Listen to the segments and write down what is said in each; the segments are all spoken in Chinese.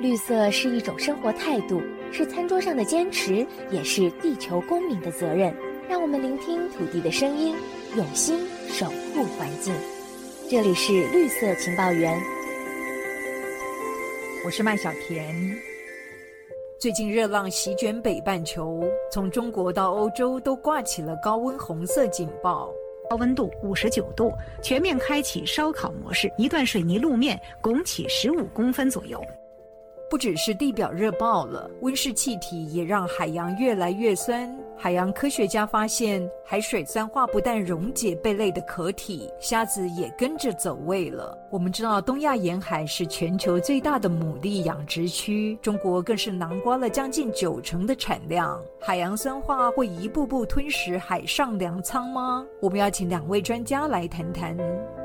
绿色是一种生活态度，是餐桌上的坚持，也是地球公民的责任。让我们聆听土地的声音，用心守护环境。这里是绿色情报员，我是麦小甜。最近热浪席卷北半球，从中国到欧洲都挂起了高温红色警报。高温度五十九度，全面开启烧烤模式，一段水泥路面拱起十五公分左右。不只是地表热爆了，温室气体也让海洋越来越酸。海洋科学家发现，海水酸化不但溶解贝类的壳体，虾子也跟着走位了。我们知道，东亚沿海是全球最大的牡蛎养殖区，中国更是囊括了将近九成的产量。海洋酸化会一步步吞噬海上粮仓吗？我们要请两位专家来谈谈。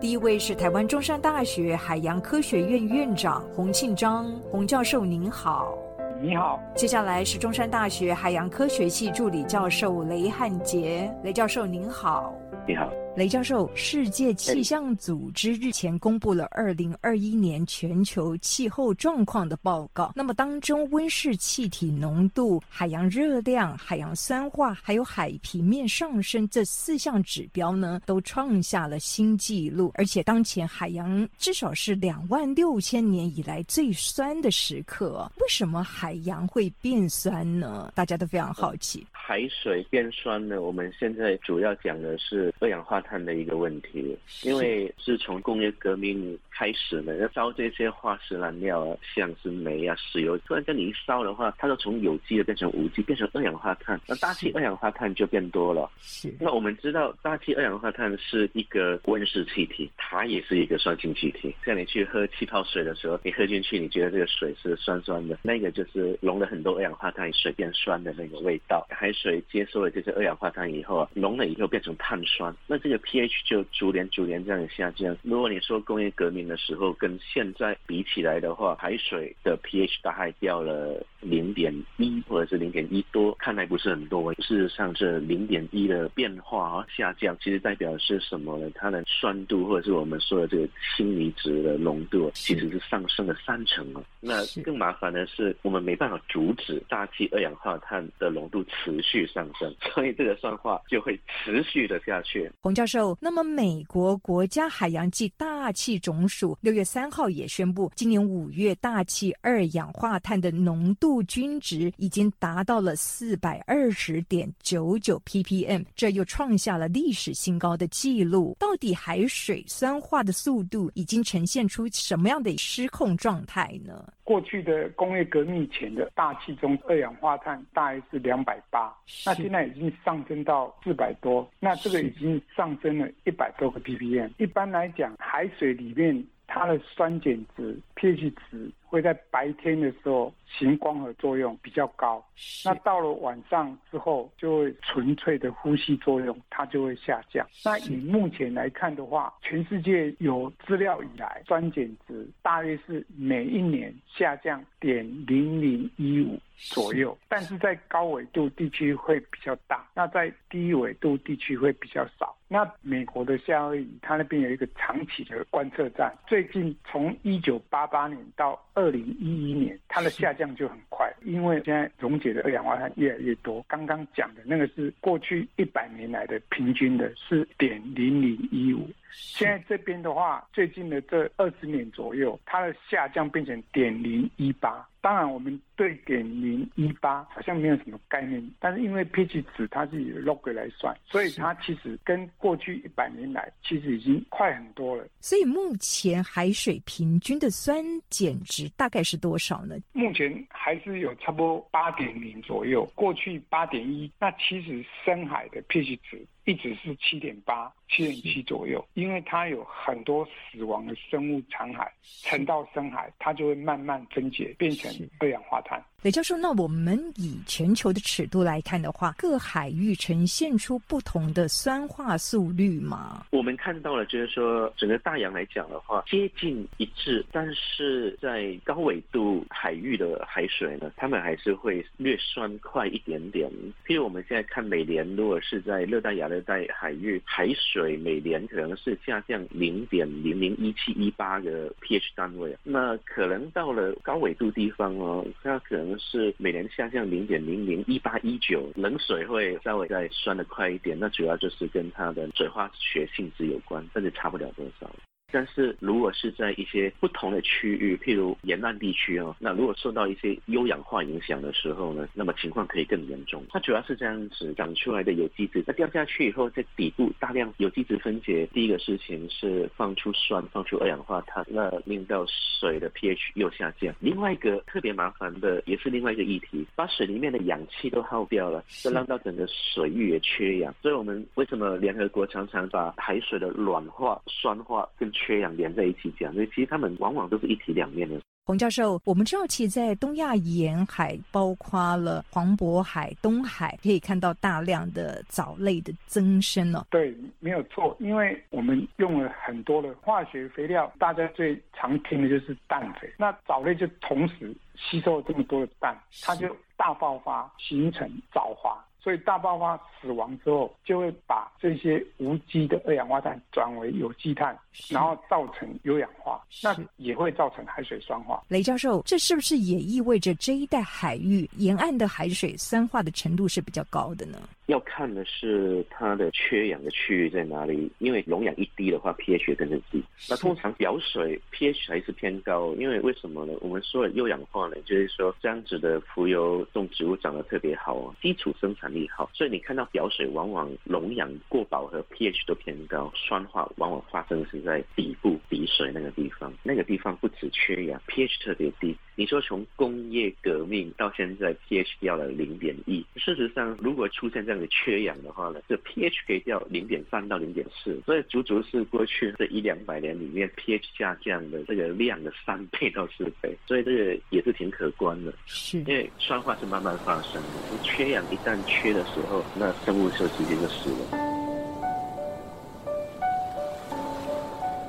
第一位是台湾中山大学海洋科学院院长洪庆章，洪教授您好。你好。接下来是中山大学海洋科学系助理教授雷汉杰，雷教授您好。你好。雷教授，世界气象组织日前公布了二零二一年全球气候状况的报告。那么当中，温室气体浓度、海洋热量、海洋酸化，还有海平面上升这四项指标呢，都创下了新纪录。而且当前海洋至少是两万六千年以来最酸的时刻。为什么海洋会变酸呢？大家都非常好奇。海水变酸呢？我们现在主要讲的是二氧化碳的一个问题，因为自从工业革命开始呢，要烧这些化石燃料啊，像是煤啊、石油，突然间你一烧的话，它就从有机的变成无机，变成二氧化碳，那大气二氧化碳就变多了。是。那我们知道，大气二氧化碳是一个温室气体，它也是一个酸性气体。像你去喝气泡水的时候，你喝进去，你觉得这个水是酸酸的，那个就是溶了很多二氧化碳，水变酸的那个味道。海水接收了这些二氧化碳以后啊，溶了以后变成碳酸，那这个 pH 就逐年逐年这样下降。如果你说工业革命的时候跟现在比起来的话，海水的 pH 大概掉了零点一或者是零点一多，看来不是很多。事实上，这零点一的变化啊下降，其实代表是什么呢？它的酸度或者是我们说的这个氢离子的浓度，其实是上升了三成啊。那更麻烦的是，我们没办法阻止大气二氧化碳的浓度持续上升，所以这个酸化就会持续的下去。洪教授，那么美国国家海洋暨大气总署六月三号也宣布，今年五月大气二氧化碳的浓度均值已经达到了四百二十点九九 ppm，这又创下了历史新高的记录。到底海水酸化的速度已经呈现出什么样的失控状态呢？过去的工业革命前的大气中二氧化碳大约是两百八，那现在已经上升到四百多，那这个已经上升了一百多个 ppm。一般来讲，海水里面它的酸碱值 pH 值。会在白天的时候行光合作用比较高，那到了晚上之后就会纯粹的呼吸作用，它就会下降。那以目前来看的话，全世界有资料以来，酸碱值大约是每一年下降点零零一五左右，但是在高纬度地区会比较大，那在低纬度地区会比较少。那美国的夏威夷，它那边有一个长期的观测站，最近从一九八八年到二零一一年，它的下降就很快，因为现在溶解的二氧化碳越来越多。刚刚讲的那个是过去一百年来的平均的，四点零零一五。现在这边的话，最近的这二十年左右，它的下降变成点零一八。当然，我们对点零一八好像没有什么概念，但是因为 pH 值它是以 log 来算，所以它其实跟过去一百年来其实已经快很多了。所以目前海水平均的酸碱值大概是多少呢？目前还是有差不多八点零左右，过去八点一。那其实深海的 pH 值。一直是七点八、七点七左右，因为它有很多死亡的生物残骸沉到深海，它就会慢慢分解变成二氧化碳。雷教授，那我们以全球的尺度来看的话，各海域呈现出不同的酸化速率吗？我们看到了，就是说整个大洋来讲的话，接近一致，但是在高纬度海域的海水呢，它们还是会略酸快一点点。譬如我们现在看美联，如果是在热带亚热带海域，海水。水每年可能是下降零点零零一七一八个 pH 单位，那可能到了高纬度地方哦，它可能是每年下降零点零零一八一九，冷水会稍微再酸的快一点，那主要就是跟它的水化学性质有关，但是差不了多少。但是如果是在一些不同的区域，譬如沿岸地区哦，那如果受到一些优氧化影响的时候呢，那么情况可以更严重。它主要是这样子长出来的有机质，它掉下去以后，在底部大量有机质分解，第一个事情是放出酸，放出二氧化碳，那令到水的 pH 又下降。另外一个特别麻烦的，也是另外一个议题，把水里面的氧气都耗掉了，这让到整个水域也缺氧。所以我们为什么联合国常常把海水的软化、酸化跟缺氧连在一起讲，所以其实他们往往都是一体两面的。洪教授，我们知道，其实，在东亚沿海，包括了黄渤海、东海，可以看到大量的藻类的增生哦。对，没有错，因为我们用了很多的化学肥料，大家最常听的就是氮肥。那藻类就同时吸收了这么多的氮，它就大爆发，形成藻华。所以大爆发死亡之后，就会把这些无机的二氧化碳转为有机碳，然后造成有氧化，那也会造成海水酸化。雷教授，这是不是也意味着这一带海域沿岸的海水酸化的程度是比较高的呢？要看的是它的缺氧的区域在哪里，因为溶氧一低的话，pH 跟着低。那通常表水 pH 还是偏高，因为为什么呢？我们说的优氧化呢，就是说这样子的浮游动植物长得特别好，基础生产力好，所以你看到表水往往溶氧过饱和，pH 都偏高，酸化往往发生是在底部底水那个地方，那个地方不止缺氧，pH 特别低。你说从工业革命到现在，pH 掉了零点一。事实上，如果出现这样的缺氧的话呢，这 pH 可以掉零点三到零点四，所以足足是过去这一两百年里面 pH 下降的这个量的三倍到四倍，所以这个也是挺可观的。是，因为酸化是慢慢发生的，缺氧一旦缺的时候，那生物就直接就死了。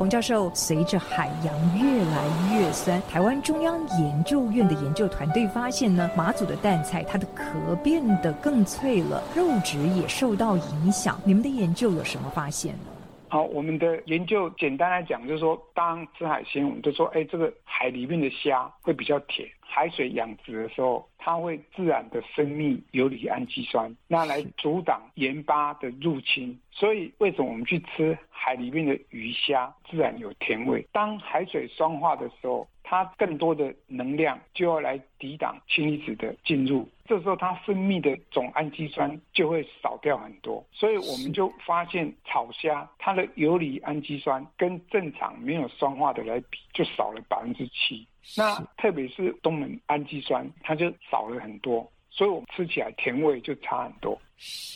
洪教授，随着海洋越来越酸，台湾中央研究院的研究团队发现呢，马祖的蛋菜它的壳变得更脆了，肉质也受到影响。你们的研究有什么发现呢？好，我们的研究简单来讲，就是说，当吃海鲜，我们就说，哎，这个海里面的虾会比较甜。海水养殖的时候，它会自然的分泌游离氨基酸，那来阻挡盐巴的入侵。所以，为什么我们去吃海里面的鱼虾，自然有甜味？当海水酸化的时候，它更多的能量就要来抵挡氢离子的进入，这时候它分泌的总氨基酸就会少掉很多。所以，我们就发现草虾它的游离氨基酸跟正常没有酸化的来比，就少了百分之七。那特别是东门氨基酸，它就少了很多，所以我们吃起来甜味就差很多。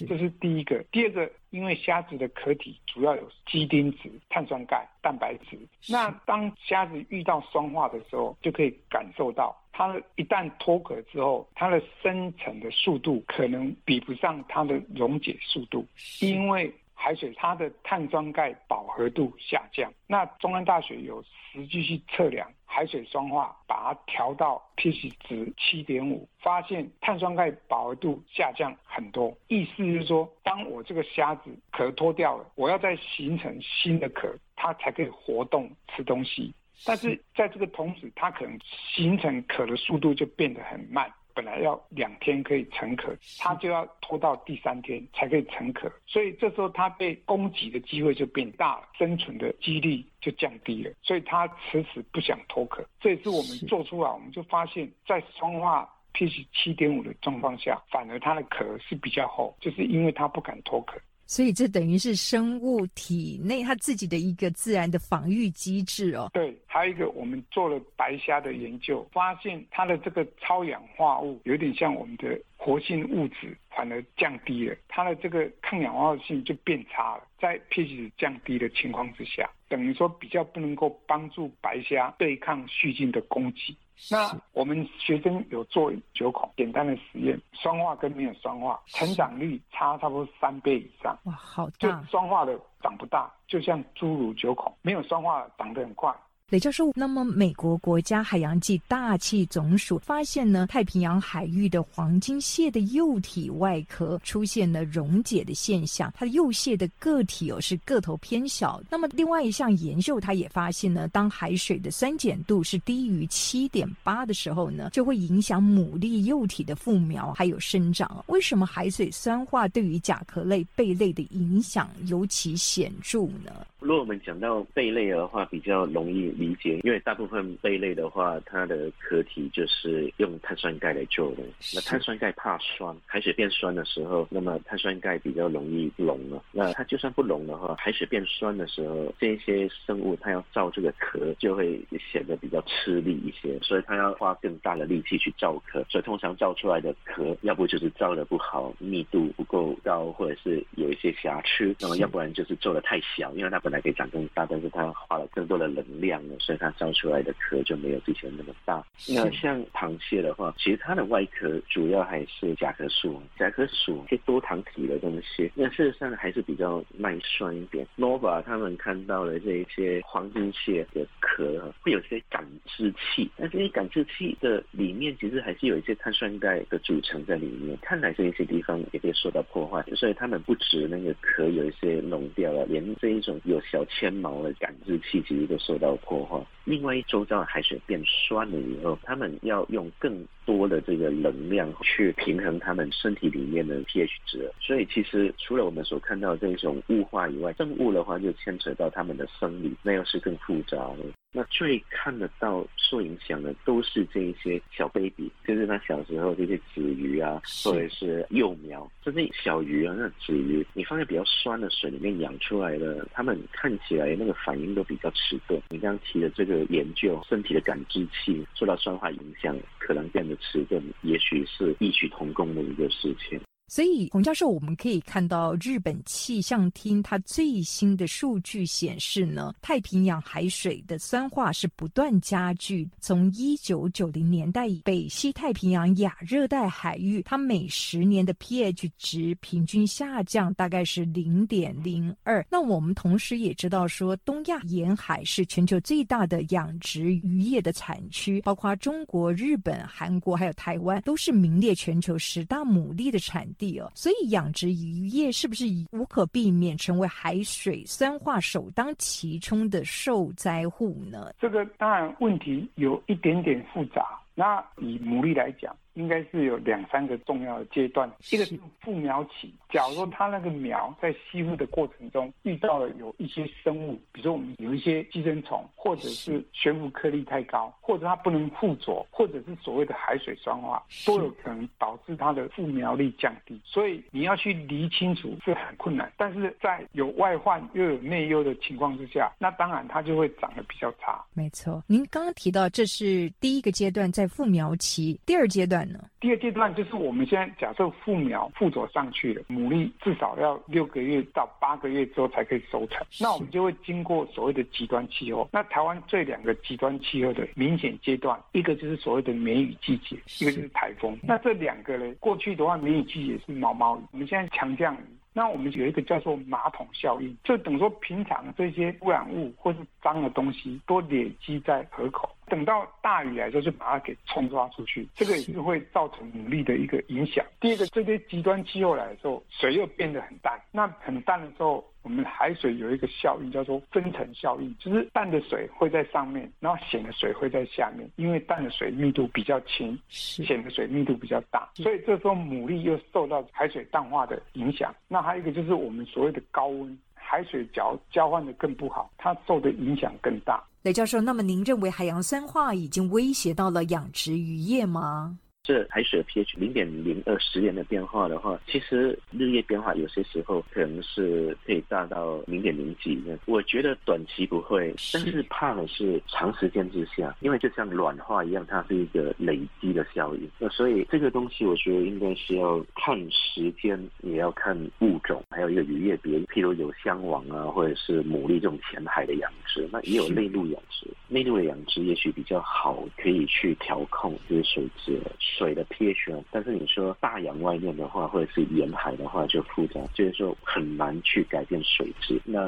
这是第一个。第二个，因为虾子的壳体主要有基丁质、碳酸钙、蛋白质，那当虾子遇到酸化的时候，就可以感受到，它一旦脱壳之后，它的生成的速度可能比不上它的溶解速度，因为。海水它的碳酸钙饱和度下降，那中安大学有实际去测量海水酸化，把它调到 pH 值七点五，发现碳酸钙饱和度下降很多。意思是说，当我这个虾子壳脱掉了，我要再形成新的壳，它才可以活动吃东西。但是在这个同时，它可能形成壳的速度就变得很慢。本来要两天可以成壳，它就要拖到第三天才可以成壳，所以这时候它被攻击的机会就变大了，生存的几率就降低了，所以它迟迟不想脱壳。这也是我们做出来，我们就发现，在酸化 pH 七点五的状况下，反而它的壳是比较厚，就是因为它不敢脱壳。所以这等于是生物体内它自己的一个自然的防御机制哦。对，还有一个我们做了白虾的研究，发现它的这个超氧化物有点像我们的活性物质，反而降低了，它的这个抗氧化性就变差了。在 pH 值降低的情况之下，等于说比较不能够帮助白虾对抗细菌的攻击。那我们学生有做九孔简单的实验，酸化跟没有酸化，成长率差差不多三倍以上。哇，好大！就酸化的长不大，就像侏儒九孔；没有酸化长得很快。雷教授，那么美国国家海洋暨大气总署发现呢，太平洋海域的黄金蟹的幼体外壳出现了溶解的现象，它的幼蟹的个体哦是个头偏小。那么另外一项研究，它也发现呢，当海水的酸碱度是低于七点八的时候呢，就会影响牡蛎幼体的复苗还有生长。为什么海水酸化对于甲壳类贝类的影响尤其显著呢？如果我们讲到贝类的话，比较容易理解，因为大部分贝类的话，它的壳体就是用碳酸钙来做的。那碳酸钙怕酸，海水变酸的时候，那么碳酸钙比较容易溶了。那它就算不溶的话，海水变酸的时候，这些生物它要造这个壳，就会显得比较吃力一些，所以它要花更大的力气去造壳。所以通常造出来的壳，要不就是造的不好，密度不够高，或者是有一些瑕疵；那么要不然就是做的太小，因为它本来可以长更大，但是它花了更多的能量了，所以它造出来的壳就没有之前那么大。那像螃蟹的话，其实它的外壳主要还是甲壳素，甲壳素些多糖体的东西，那事实上还是比较耐酸一点。Nova 他们看到的这一些黄金蟹的壳会有些感知器，那这些感知器的里面其实还是有一些碳酸钙的组成在里面，看来这一些地方也被受到破坏，所以他们不止那个壳有一些溶掉了，连这一种有小纤毛的感知器其实都受到破坏。另外，周遭海水变酸了以后，他们要用更多的这个能量去平衡他们身体里面的 pH 值。所以，其实除了我们所看到这种雾化以外，生物的话就牵扯到他们的生理，那又是更复杂的。那最看得到受影响的都是这一些小 baby，就是他小时候这些子鱼啊，或者是幼苗，这些小鱼啊，那子鱼，你放在比较酸的水里面养出来的，他们看起来那个反应都比较迟钝。你刚刚提的这个研究，身体的感知器受到酸化影响，可能变得迟钝，也许是异曲同工的一个事情。所以，洪教授，我们可以看到日本气象厅它最新的数据显示呢，太平洋海水的酸化是不断加剧。从一九九零年代以北西太平洋亚热带海域，它每十年的 pH 值平均下降大概是零点零二。那我们同时也知道说，东亚沿海是全球最大的养殖渔业的产区，包括中国、日本、韩国还有台湾，都是名列全球十大牡蛎的产。地哦，所以养殖渔业是不是无可避免成为海水酸化首当其冲的受灾户呢？这个当然问题有一点点复杂。那以牡蛎来讲。应该是有两三个重要的阶段，一个是复苗期。假如说它那个苗在吸附的过程中遇到了有一些生物，比如说我们有一些寄生虫，或者是悬浮颗粒太高，或者它不能附着，或者是所谓的海水酸化，都有可能导致它的复苗率降低。所以你要去理清楚是很困难，但是在有外患又有内忧的情况之下，那当然它就会长得比较差。没错，您刚刚提到这是第一个阶段在复苗期，第二阶段。第二阶段就是我们现在假设附苗附着上去了，牡蛎至少要六个月到八个月之后才可以收成。那我们就会经过所谓的极端气候。那台湾这两个极端气候的明显阶段，一个就是所谓的梅雨季节，一个就是台风。那这两个呢，过去的话梅雨季节是毛毛雨，我们现在强降雨。那我们有一个叫做马桶效应，就等于说平常这些污染物或是脏的东西都累积在河口，等到大雨来时候就把它给冲刷出去，这个也是会造成努力的一个影响。第二个，这些极端气候来的时候，水又变得很淡，那很淡的时候。我们海水有一个效应叫做分层效应，就是淡的水会在上面，然后咸的水会在下面，因为淡的水密度比较轻，咸的水密度比较大，所以这时候牡蛎又受到海水淡化的影响。那还有一个就是我们所谓的高温，海水交交换的更不好，它受的影响更大。雷教授，那么您认为海洋酸化已经威胁到了养殖渔业吗？这海水的 pH 零点零二十年的变化的话，其实日夜变化有些时候可能是可以大到零点零几。我觉得短期不会，但是怕的是长时间之下，因为就像软化一样，它是一个累积的效应。那所以这个东西，我觉得应该是要看时间，也要看物种，还有一个渔业别，譬如有香王啊，或者是牡蛎这种浅海的养殖，那也有内陆养殖。内陆的养殖也许比较好，可以去调控这些水质。水的 pH，但是你说大洋外面的话，或者是沿海的话就复杂，就是说很难去改变水质，那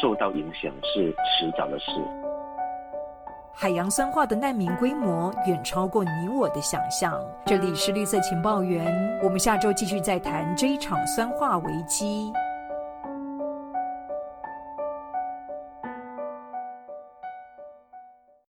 受到影响是迟早的事。海洋酸化的难民规模远超过你我的想象。这里是绿色情报员，我们下周继续再谈这一场酸化危机。